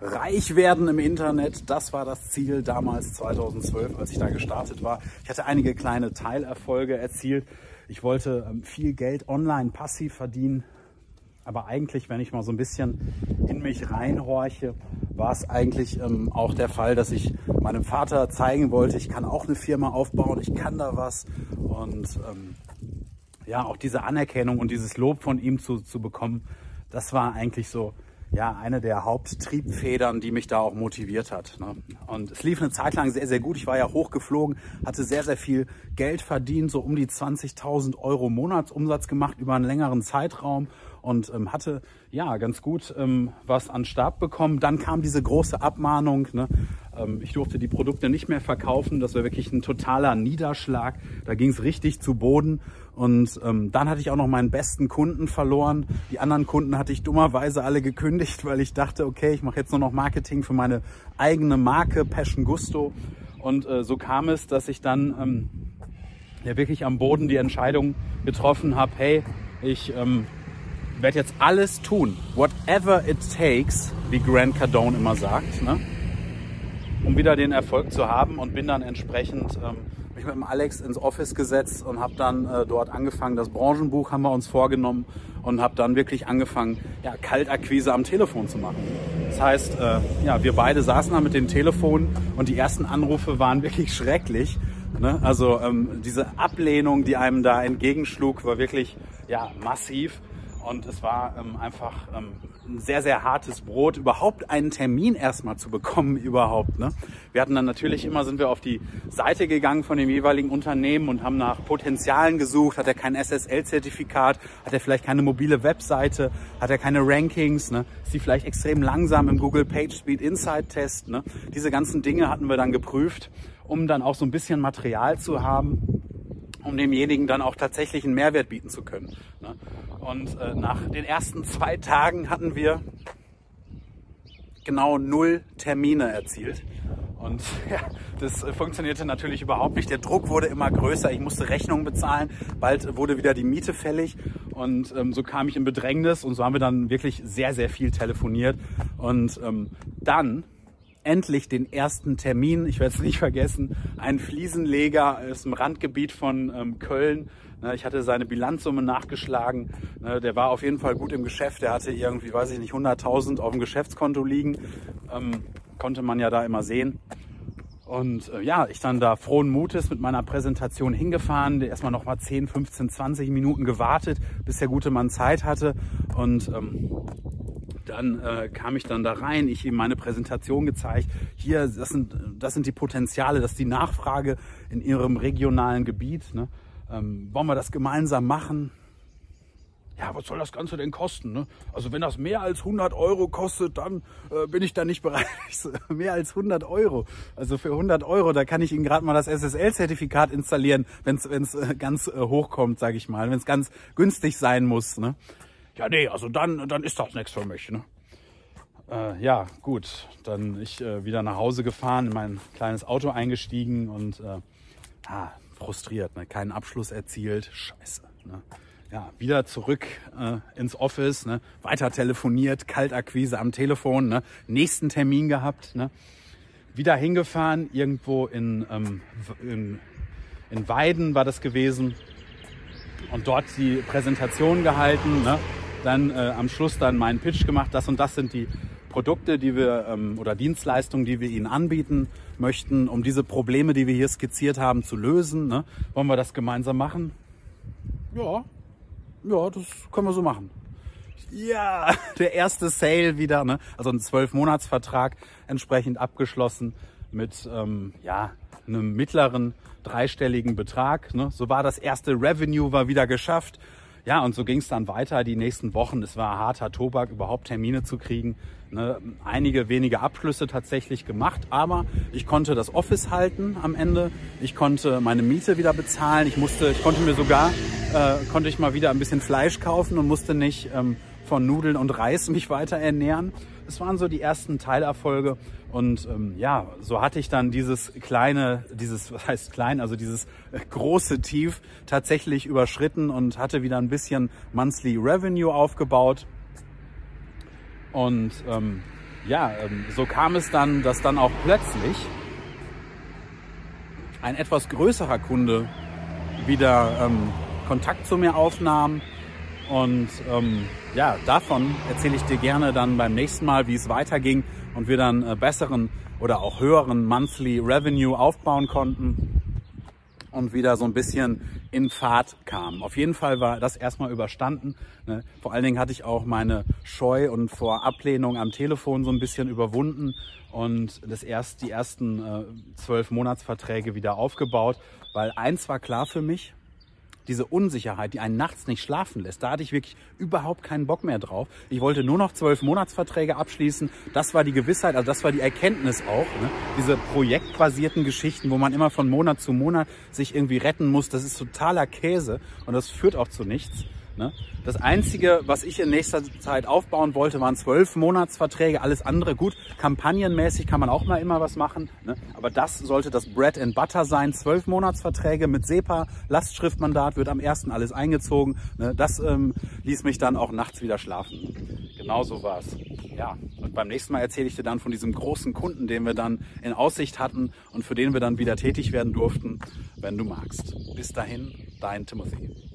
reich werden im Internet. Das war das Ziel damals 2012, als ich da gestartet war. Ich hatte einige kleine Teilerfolge erzielt. Ich wollte ähm, viel Geld online passiv verdienen. Aber eigentlich, wenn ich mal so ein bisschen in mich reinhorche, war es eigentlich ähm, auch der Fall, dass ich meinem Vater zeigen wollte, ich kann auch eine Firma aufbauen, ich kann da was. Und ähm, ja, auch diese Anerkennung und dieses Lob von ihm zu, zu bekommen, das war eigentlich so ja, eine der Haupttriebfedern, die mich da auch motiviert hat. Ne? Und es lief eine Zeit lang sehr, sehr gut. Ich war ja hochgeflogen, hatte sehr, sehr viel Geld verdient, so um die 20.000 Euro Monatsumsatz gemacht über einen längeren Zeitraum und ähm, hatte ja ganz gut ähm, was an Stab bekommen. Dann kam diese große Abmahnung. Ne? Ähm, ich durfte die Produkte nicht mehr verkaufen. Das war wirklich ein totaler Niederschlag. Da ging es richtig zu Boden. Und ähm, dann hatte ich auch noch meinen besten Kunden verloren. Die anderen Kunden hatte ich dummerweise alle gekündigt, weil ich dachte, okay, ich mache jetzt nur noch Marketing für meine eigene Marke Passion Gusto. Und äh, so kam es, dass ich dann ähm, ja wirklich am Boden die Entscheidung getroffen habe, hey, ich ähm, werde jetzt alles tun, whatever it takes, wie Grant Cardone immer sagt, ne? um wieder den Erfolg zu haben und bin dann entsprechend ähm, mich mit dem Alex ins Office gesetzt und habe dann äh, dort angefangen, das Branchenbuch haben wir uns vorgenommen und habe dann wirklich angefangen, ja, Kaltakquise am Telefon zu machen. Das heißt, äh, ja, wir beide saßen da mit dem Telefon und die ersten Anrufe waren wirklich schrecklich. Ne? Also ähm, diese Ablehnung, die einem da entgegenschlug, war wirklich ja, massiv. Und es war ähm, einfach ähm, ein sehr, sehr hartes Brot, überhaupt einen Termin erstmal zu bekommen überhaupt. Ne? Wir hatten dann natürlich immer, sind wir auf die Seite gegangen von dem jeweiligen Unternehmen und haben nach Potenzialen gesucht. Hat er kein SSL-Zertifikat? Hat er vielleicht keine mobile Webseite? Hat er keine Rankings? Ne? Ist die vielleicht extrem langsam im Google PageSpeed Insight Test? Ne? Diese ganzen Dinge hatten wir dann geprüft, um dann auch so ein bisschen Material zu haben, um demjenigen dann auch tatsächlich einen Mehrwert bieten zu können. Ne? Und äh, nach den ersten zwei Tagen hatten wir genau null Termine erzielt. Und ja, das funktionierte natürlich überhaupt nicht. Der Druck wurde immer größer. Ich musste Rechnungen bezahlen. Bald wurde wieder die Miete fällig. Und ähm, so kam ich in Bedrängnis. Und so haben wir dann wirklich sehr, sehr viel telefoniert. Und ähm, dann endlich den ersten Termin. Ich werde es nicht vergessen. Ein Fliesenleger aus dem Randgebiet von ähm, Köln. Ich hatte seine Bilanzsumme nachgeschlagen. Der war auf jeden Fall gut im Geschäft. Der hatte irgendwie, weiß ich nicht, 100.000 auf dem Geschäftskonto liegen. Ähm, konnte man ja da immer sehen. Und äh, ja, ich dann da frohen Mutes mit meiner Präsentation hingefahren, erstmal noch mal 10, 15, 20 Minuten gewartet, bis der gute Mann Zeit hatte. Und ähm, dann äh, kam ich dann da rein, ich ihm meine Präsentation gezeigt. Hier, das sind, das sind die Potenziale, das ist die Nachfrage in Ihrem regionalen Gebiet. Ne? Ähm, wollen wir das gemeinsam machen? Ja, was soll das Ganze denn kosten? Ne? Also wenn das mehr als 100 Euro kostet, dann äh, bin ich da nicht bereit. mehr als 100 Euro. Also für 100 Euro, da kann ich Ihnen gerade mal das SSL-Zertifikat installieren, wenn es äh, ganz äh, hoch kommt, sage ich mal, wenn es ganz günstig sein muss. Ne? Ja, nee, also dann, dann ist das nichts für mich. Ne? Äh, ja, gut, dann ich äh, wieder nach Hause gefahren, in mein kleines Auto eingestiegen und äh, ah, frustriert, ne? keinen Abschluss erzielt, scheiße. Ne? Ja, wieder zurück äh, ins Office, ne? weiter telefoniert, Kaltakquise am Telefon, ne? nächsten Termin gehabt, ne? wieder hingefahren, irgendwo in, ähm, in, in Weiden war das gewesen und dort die Präsentation gehalten. Ne? dann äh, am Schluss dann meinen Pitch gemacht, das und das sind die Produkte, die wir ähm, oder Dienstleistungen, die wir Ihnen anbieten möchten, um diese Probleme, die wir hier skizziert haben, zu lösen. Ne? Wollen wir das gemeinsam machen? Ja, ja, das können wir so machen. Ja, der erste Sale wieder, ne? also ein zwölf-Monats-Vertrag entsprechend abgeschlossen mit ähm, ja, einem mittleren dreistelligen Betrag. Ne? So war das erste Revenue war wieder geschafft. Ja, und so ging es dann weiter die nächsten Wochen. Es war harter Tobak, überhaupt Termine zu kriegen. Ne, einige wenige Abschlüsse tatsächlich gemacht, aber ich konnte das Office halten am Ende. Ich konnte meine Miete wieder bezahlen. Ich musste, ich konnte mir sogar, äh, konnte ich mal wieder ein bisschen Fleisch kaufen und musste nicht ähm, von Nudeln und Reis mich weiter ernähren. Das waren so die ersten Teilerfolge. Und ähm, ja, so hatte ich dann dieses kleine, dieses, was heißt klein, also dieses große Tief tatsächlich überschritten und hatte wieder ein bisschen Monthly Revenue aufgebaut. Und ähm, ja, ähm, so kam es dann, dass dann auch plötzlich ein etwas größerer Kunde wieder ähm, Kontakt zu mir aufnahm. Und ähm, ja, davon erzähle ich dir gerne dann beim nächsten Mal, wie es weiterging und wir dann äh, besseren oder auch höheren Monthly Revenue aufbauen konnten und wieder so ein bisschen in Fahrt kam. Auf jeden Fall war das erstmal überstanden. Ne? Vor allen Dingen hatte ich auch meine Scheu und vor Ablehnung am Telefon so ein bisschen überwunden und das erst, die ersten äh, zwölf Monatsverträge wieder aufgebaut, weil eins war klar für mich, diese Unsicherheit, die einen nachts nicht schlafen lässt, da hatte ich wirklich überhaupt keinen Bock mehr drauf. Ich wollte nur noch zwölf Monatsverträge abschließen. Das war die Gewissheit, also das war die Erkenntnis auch. Ne? Diese projektbasierten Geschichten, wo man immer von Monat zu Monat sich irgendwie retten muss, das ist totaler Käse und das führt auch zu nichts. Ne? Das Einzige, was ich in nächster Zeit aufbauen wollte, waren zwölf Monatsverträge. Alles andere gut. Kampagnenmäßig kann man auch mal immer was machen. Ne? Aber das sollte das Bread and Butter sein. Zwölf Monatsverträge mit SEPA, Lastschriftmandat, wird am ersten alles eingezogen. Ne? Das ähm, ließ mich dann auch nachts wieder schlafen. Genau so war es. Ja, und beim nächsten Mal erzähle ich dir dann von diesem großen Kunden, den wir dann in Aussicht hatten und für den wir dann wieder tätig werden durften, wenn du magst. Bis dahin, dein Timothy.